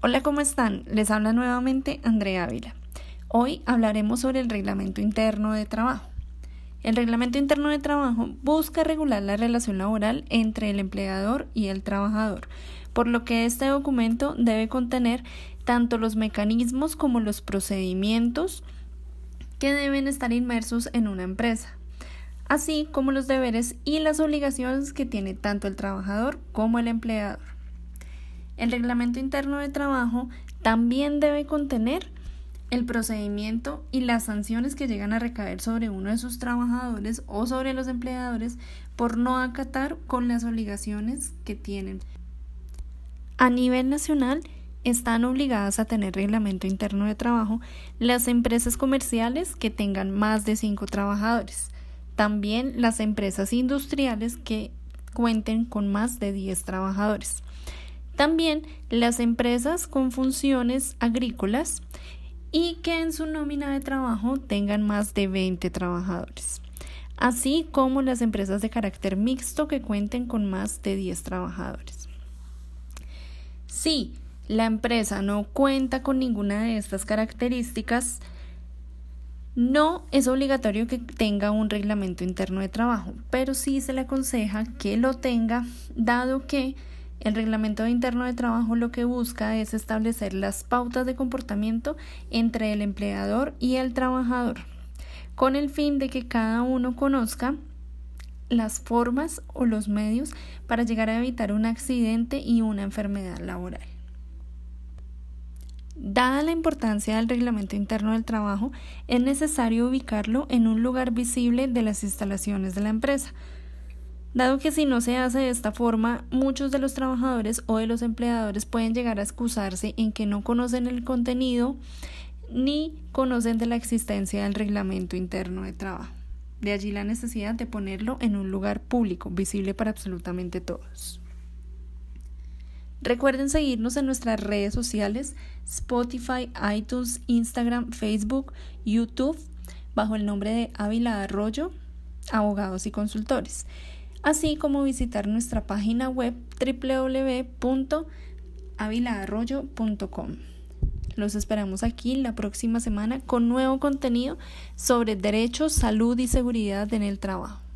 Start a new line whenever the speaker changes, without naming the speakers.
Hola, ¿cómo están? Les habla nuevamente Andrea Ávila. Hoy hablaremos sobre el reglamento interno de trabajo. El reglamento interno de trabajo busca regular la relación laboral entre el empleador y el trabajador, por lo que este documento debe contener tanto los mecanismos como los procedimientos que deben estar inmersos en una empresa, así como los deberes y las obligaciones que tiene tanto el trabajador como el empleador. El reglamento interno de trabajo también debe contener el procedimiento y las sanciones que llegan a recaer sobre uno de sus trabajadores o sobre los empleadores por no acatar con las obligaciones que tienen. A nivel nacional, están obligadas a tener reglamento interno de trabajo las empresas comerciales que tengan más de cinco trabajadores. También las empresas industriales que cuenten con más de 10 trabajadores. También las empresas con funciones agrícolas y que en su nómina de trabajo tengan más de 20 trabajadores, así como las empresas de carácter mixto que cuenten con más de 10 trabajadores. Si la empresa no cuenta con ninguna de estas características, no es obligatorio que tenga un reglamento interno de trabajo, pero sí se le aconseja que lo tenga, dado que el reglamento interno de trabajo lo que busca es establecer las pautas de comportamiento entre el empleador y el trabajador, con el fin de que cada uno conozca las formas o los medios para llegar a evitar un accidente y una enfermedad laboral. Dada la importancia del reglamento interno del trabajo, es necesario ubicarlo en un lugar visible de las instalaciones de la empresa, dado que si no se hace de esta forma, muchos de los trabajadores o de los empleadores pueden llegar a excusarse en que no conocen el contenido ni conocen de la existencia del reglamento interno de trabajo. De allí la necesidad de ponerlo en un lugar público, visible para absolutamente todos. Recuerden seguirnos en nuestras redes sociales, Spotify, iTunes, Instagram, Facebook, YouTube, bajo el nombre de Ávila Arroyo, Abogados y Consultores así como visitar nuestra página web www.avilaarroyo.com. Los esperamos aquí la próxima semana con nuevo contenido sobre derechos, salud y seguridad en el trabajo.